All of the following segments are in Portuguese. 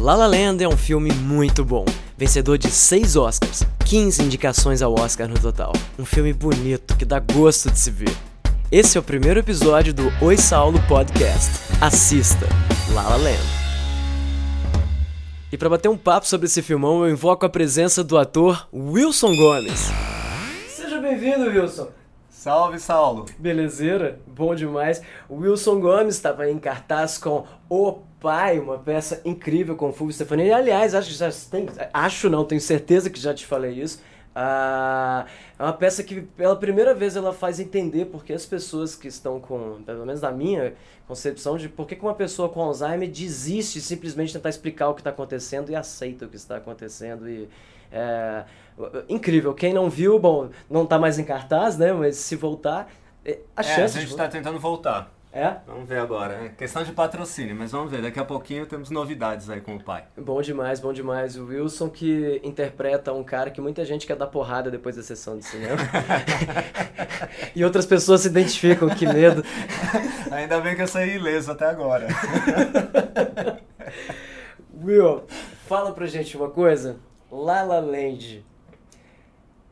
La La Land é um filme muito bom, vencedor de 6 Oscars, 15 indicações ao Oscar no total. Um filme bonito que dá gosto de se ver. Esse é o primeiro episódio do Oi Saulo Podcast. Assista La La Land. E para bater um papo sobre esse filmão, eu invoco a presença do ator Wilson Gomes. Seja bem-vindo, Wilson. Salve, Saulo. Belezeira? Bom demais. Wilson Gomes estava em cartaz com O Pai, uma peça incrível com o Fulvio Stefani. Aliás, acho que já tem, acho não, tenho certeza que já te falei isso. Ah, é uma peça que pela primeira vez ela faz entender porque as pessoas que estão com, pelo menos da minha concepção de por que uma pessoa com Alzheimer desiste simplesmente de tentar explicar o que está acontecendo e aceita o que está acontecendo e é, incrível. Quem não viu, bom, não está mais em cartaz, né? Mas se voltar, é, a chance. É, a gente está de... tentando voltar. É? Vamos ver agora. É questão de patrocínio, mas vamos ver. Daqui a pouquinho temos novidades aí com o pai. Bom demais, bom demais. O Wilson que interpreta um cara que muita gente quer dar porrada depois da sessão de cinema. e outras pessoas se identificam, que medo. Ainda bem que eu saí ileso até agora. Will, fala pra gente uma coisa. La La Land.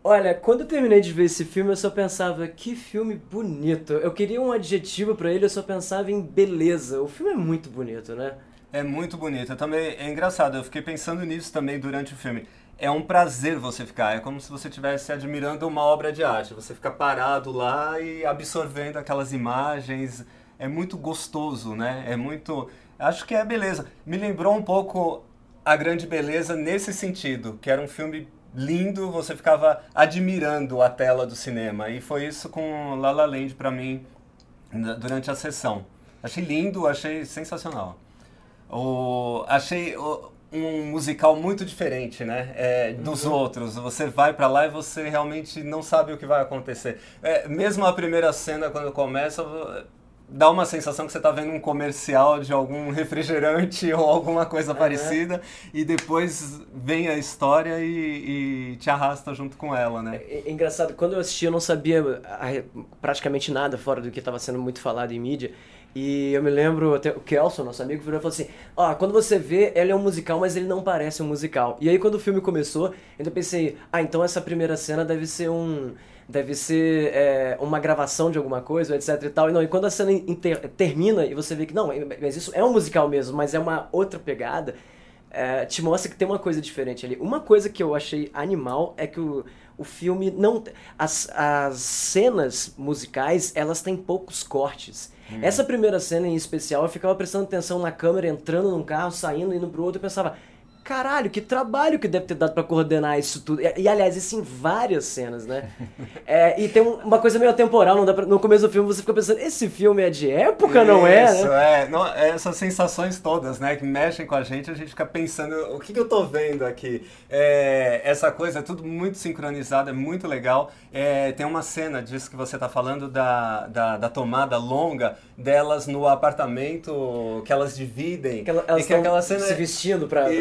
Olha, quando eu terminei de ver esse filme, eu só pensava, que filme bonito. Eu queria um adjetivo para ele, eu só pensava em beleza. O filme é muito bonito, né? É muito bonito. Eu também é engraçado, eu fiquei pensando nisso também durante o filme. É um prazer você ficar, é como se você estivesse admirando uma obra de arte. Você fica parado lá e absorvendo aquelas imagens. É muito gostoso, né? É muito. Acho que é beleza. Me lembrou um pouco a grande beleza nesse sentido, que era um filme lindo, você ficava admirando a tela do cinema. E foi isso com La La Land para mim durante a sessão. Achei lindo, achei sensacional. O, achei o, um musical muito diferente, né, é, dos uhum. outros. Você vai para lá e você realmente não sabe o que vai acontecer. É, mesmo a primeira cena quando começa, dá uma sensação que você está vendo um comercial de algum refrigerante ou alguma coisa parecida e depois vem a história e, e, te arrasta junto com ela, né? É, é, engraçado, quando eu assisti eu não sabia praticamente nada fora do que estava sendo muito falado em mídia. E eu me lembro, até o Kelson, nosso amigo, virou e falou assim: Ó, oh, quando você vê, ele é um musical, mas ele não parece um musical. E aí, quando o filme começou, eu pensei: ah, então essa primeira cena deve ser um deve ser é, uma gravação de alguma coisa, etc e tal. E, não, e quando a cena inter, termina e você vê que, não, mas isso é um musical mesmo, mas é uma outra pegada, é, te mostra que tem uma coisa diferente ali. Uma coisa que eu achei animal é que o, o filme não... As, as cenas musicais, elas têm poucos cortes. Hum. Essa primeira cena em especial, eu ficava prestando atenção na câmera, entrando num carro, saindo, indo pro outro, e pensava caralho, que trabalho que deve ter dado para coordenar isso tudo. E, e, aliás, isso em várias cenas, né? É, e tem uma coisa meio temporal, não dá pra, no começo do filme você fica pensando, esse filme é de época, não é? Isso, né? é. Não, essas sensações todas, né, que mexem com a gente, a gente fica pensando, o que, que eu tô vendo aqui? É, essa coisa é tudo muito sincronizado, é muito legal. É, tem uma cena disso que você tá falando, da, da, da, tomada longa delas no apartamento, que elas dividem. Que elas que aquela cena se vestindo pra... pra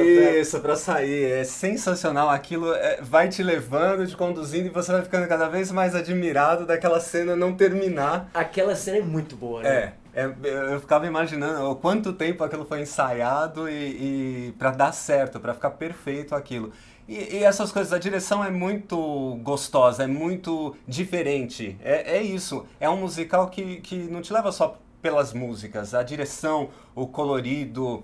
isso, pra sair. É sensacional. Aquilo é, vai te levando, te conduzindo e você vai ficando cada vez mais admirado daquela cena não terminar. Aquela cena é muito boa, né? É. É, eu ficava imaginando o quanto tempo aquilo foi ensaiado e, e para dar certo, para ficar perfeito aquilo. E, e, essas coisas, a direção é muito gostosa, é muito diferente. É, é isso. É um musical que, que não te leva só pelas músicas, a direção, o colorido,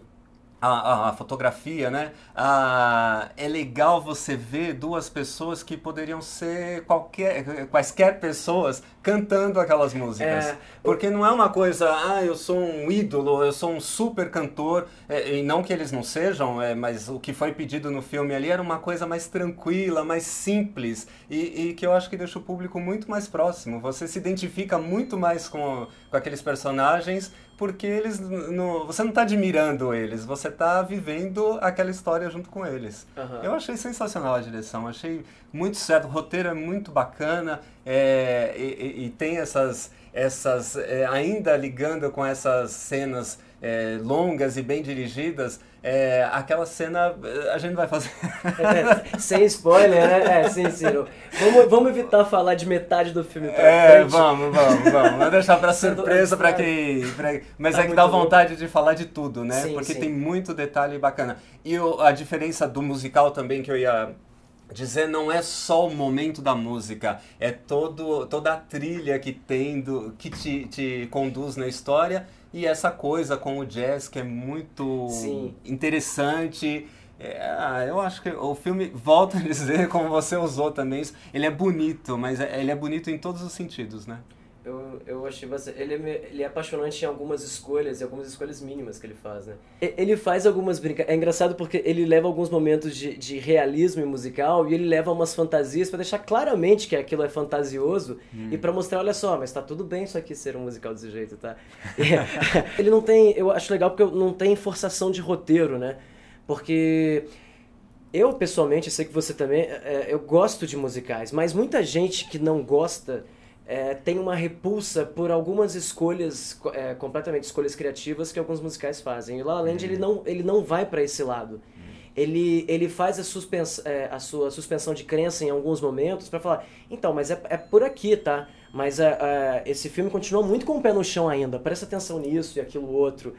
a, a, fotografia, né? Ah, é legal você ver duas pessoas que poderiam ser qualquer, quaisquer pessoas cantando aquelas músicas. É, Porque não é uma coisa, ah, eu sou um ídolo, eu sou um super cantor, é, e não que eles não sejam, é, mas o que foi pedido no filme ali era uma coisa mais tranquila, mais simples, e, e que eu acho que deixa o público muito mais próximo. Você se identifica muito mais com, com aqueles personagens porque eles não, você não está admirando eles, você está vivendo aquela história junto com eles. Uhum. Eu achei sensacional a direção, achei muito certo, o roteiro é muito bacana é, e, e, tem essas, essas é, ainda ligando com essas cenas é, longas e bem dirigidas, é, aquela cena a gente vai fazer. É, sem spoiler, né? É, sim, sim. Vamos, vamos evitar falar de metade do filme pra é, frente. vamos, vamos, vamos. Vamos deixar pra surpresa pra quem. Pra... Mas tá é que dá vontade bom. de falar de tudo, né? Sim, Porque sim. tem muito detalhe bacana. E o, a diferença do musical também que eu ia dizer não é só o momento da música, é todo, toda a trilha que tem, do, que te, te conduz na história e essa coisa com o jazz que é muito Sim. interessante. É, ah, eu acho que o filme, volta a dizer, como você usou também, ele é bonito, mas é, ele é bonito em todos os sentidos, né? Eu, eu achei bastante. Ele é, ele é apaixonante em algumas escolhas, e algumas escolhas mínimas que ele faz, né? Ele faz algumas brincadeiras. É engraçado porque ele leva alguns momentos de, de realismo musical e ele leva umas fantasias para deixar claramente que aquilo é fantasioso hum. e para mostrar, olha só, mas tá tudo bem isso aqui ser um musical desse jeito, tá? ele não tem. Eu acho legal porque não tem forçação de roteiro, né? Porque. Eu, pessoalmente, sei que você também, é, eu gosto de musicais, mas muita gente que não gosta é, tem uma repulsa por algumas escolhas, é, completamente escolhas criativas que alguns musicais fazem. E La La Land, ele, não, ele não vai para esse lado. Ele, ele faz a, suspens, é, a sua suspensão de crença em alguns momentos para falar, então, mas é, é por aqui, tá? Mas é, é, esse filme continua muito com o pé no chão ainda, presta atenção nisso e aquilo outro.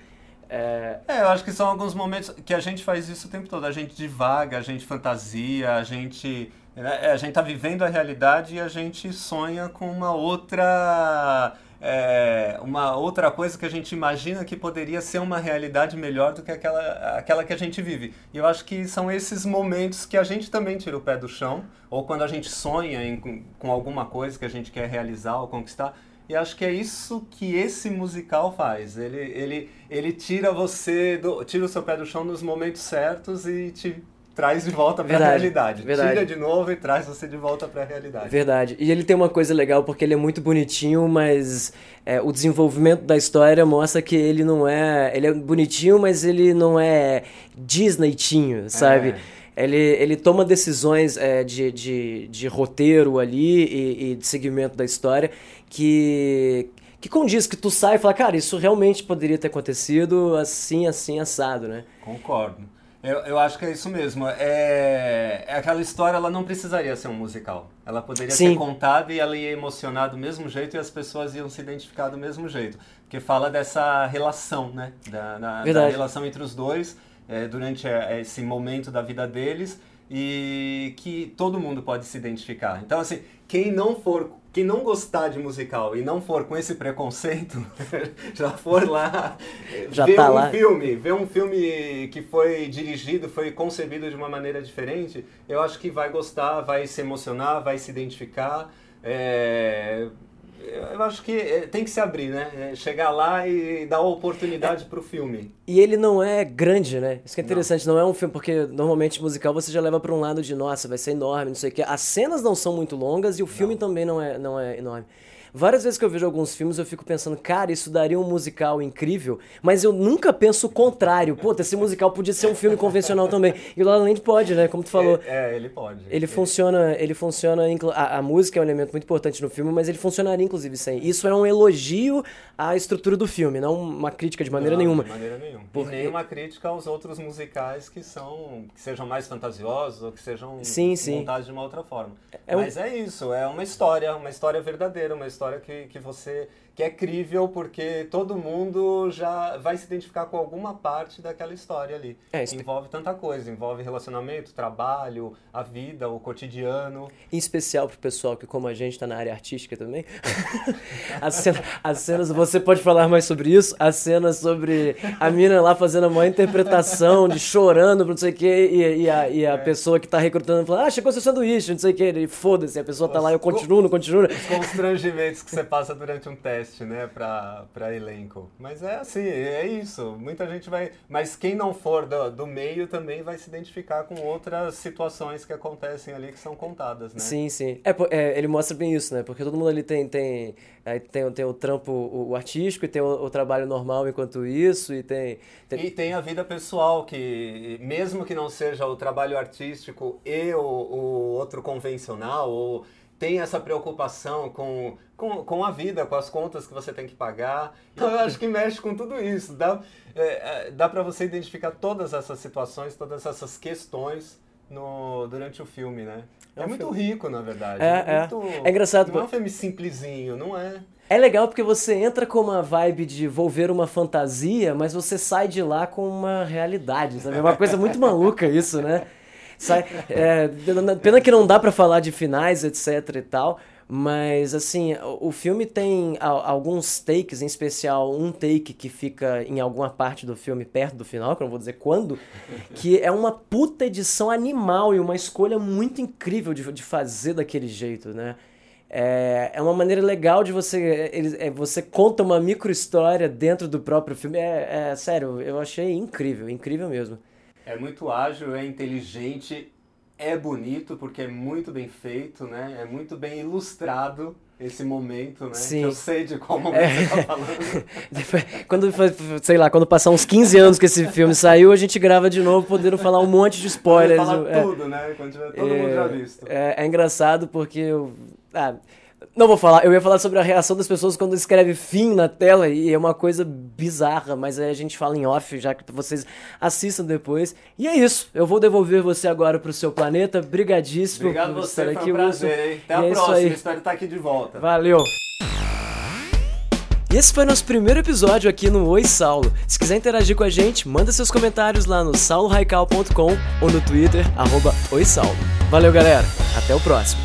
É... é, eu acho que são alguns momentos que a gente faz isso o tempo todo. A gente divaga, a gente fantasia, a gente né, a gente está vivendo a realidade e a gente sonha com uma outra é, uma outra coisa que a gente imagina que poderia ser uma realidade melhor do que aquela, aquela que a gente vive. E eu acho que são esses momentos que a gente também tira o pé do chão, ou quando a gente sonha em, com alguma coisa que a gente quer realizar ou conquistar. E acho que é isso que esse musical faz. Ele, ele, ele tira você, do, tira o seu pé do chão nos momentos certos e te traz de volta para a realidade. Verdade. Tira de novo e traz você de volta para a realidade. Verdade. E ele tem uma coisa legal porque ele é muito bonitinho, mas é, o desenvolvimento da história mostra que ele não é. Ele é bonitinho, mas ele não é Disneytinho, sabe? É. Ele, ele toma decisões é, de, de, de roteiro ali e, e de segmento da história que, que condiz, que tu sai e fala, cara, isso realmente poderia ter acontecido assim, assim, assado, né? Concordo. Eu, eu acho que é isso mesmo. É, é aquela história, ela não precisaria ser um musical. Ela poderia Sim. ser contada e ela ia emocionar do mesmo jeito e as pessoas iam se identificar do mesmo jeito. Porque fala dessa relação, né? Da, da, da relação entre os dois é, durante é, esse momento da vida deles e que todo mundo pode se identificar. Então, assim, quem não for quem não gostar de musical e não for com esse preconceito, já for lá já ver tá um lá. filme, ver um filme que foi dirigido, foi concebido de uma maneira diferente, eu acho que vai gostar, vai se emocionar, vai se identificar. É, eu acho que é, tem que se abrir, né? É, chegar lá e dar oportunidade para o filme. E ele não é grande, né? Isso que é interessante, não, não é um filme, porque normalmente musical você já leva para um lado de, nossa, vai ser enorme, não sei o quê. As cenas não são muito longas e o filme não. também não é, não é enorme. Várias vezes que eu vejo alguns filmes eu fico pensando, cara, isso daria um musical incrível, mas eu nunca penso o contrário. Pô, esse musical podia ser um filme convencional também. E o La La Land pode, né? Como tu falou. É, é ele pode. Ele, ele, funciona, ele funciona, a, a, música é um elemento muito importante no filme, mas ele funcionaria inclusive sem. Isso é um elogio à estrutura do filme, não uma crítica de maneira não, nenhuma. De maneira nenhuma. Porque... E nem uma crítica aos outros musicais que são que sejam mais fantasiosos ou que sejam sim, sim. montados de uma outra forma. É mas um... é isso, é uma história, uma história verdadeira, uma história que, que você você que é crível porque todo mundo já vai se identificar com alguma parte daquela história ali. É, envolve tanta coisa, envolve relacionamento, trabalho, a vida, o cotidiano. Em especial pro pessoal que como a gente está na área artística também. as, cenas, as cenas, você pode falar mais sobre isso? As cenas sobre a mina lá fazendo uma interpretação de chorando, não sei o quê, e, e a, e a é. pessoa que está recrutando falando, ah, chegou seu sanduíche, não sei o quê, e foda-se, a pessoa está lá, eu continuo, não continuo. Os constrangimentos que você passa durante um teste teste, né, para elenco. Mas é assim, é isso. Muita gente vai. Mas quem não for do, do meio também vai se identificar com outras situações que acontecem ali que são contadas, né? Sim, sim. É, é ele mostra bem isso, né? Porque todo mundo ali tem. tem Aí tem, tem o trampo o, o artístico e tem o, o, trabalho normal enquanto isso e tem, tem... E tem a vida pessoal que, mesmo que não seja o trabalho artístico e o, o outro convencional, ou tem essa preocupação com, com, com a vida, com as contas que você tem que pagar. Então eu acho que mexe com tudo isso. Dá, é, é dá para você identificar todas essas situações, todas essas questões no, durante o filme, né? É, é um muito filme. rico, na verdade. É, é. Muito, é engraçado. Não é um filme simplesinho, não é? É legal porque você entra com uma vibe de vou ver uma fantasia, mas você sai de lá com uma realidade, sabe? É uma coisa muito maluca isso, né? Sai, é, pena que não dá para falar de finais, etc e tal, mas assim, o filme tem alguns takes, em especial um take que fica em alguma parte do filme perto do final, que eu não vou dizer quando, que é uma puta edição animal e uma escolha muito incrível de, de fazer daquele jeito, né? É, é uma maneira legal de você. Ele, é, você conta uma micro história dentro do próprio filme. É, é sério, eu achei incrível, incrível mesmo. É muito ágil, é inteligente, é bonito porque é muito bem feito, né? É muito bem ilustrado esse momento, né? Sim. Que eu sei de qual momento é. você tá falando. quando, sei lá, quando passar uns 15 anos que esse filme saiu, a gente grava de novo, podendo falar um monte de spoilers. Falar é, tudo, né? Quando tiver todo é, mundo já visto. É, é engraçado porque eu... Ah, não vou falar, eu ia falar sobre a reação das pessoas quando escreve fim na tela e é uma coisa bizarra, mas aí a gente fala em off, já que vocês assistam depois. E é isso, eu vou devolver você agora pro seu planeta. Brigadíssimo Obrigado por você, estar aqui, foi um prazer, hein? Até a é próxima, espero estar aqui de volta. Valeu! E esse foi nosso primeiro episódio aqui no Oi Saulo. Se quiser interagir com a gente, manda seus comentários lá no sauloraical.com ou no Twitter, arroba Oi Saulo. Valeu, galera. Até o próximo.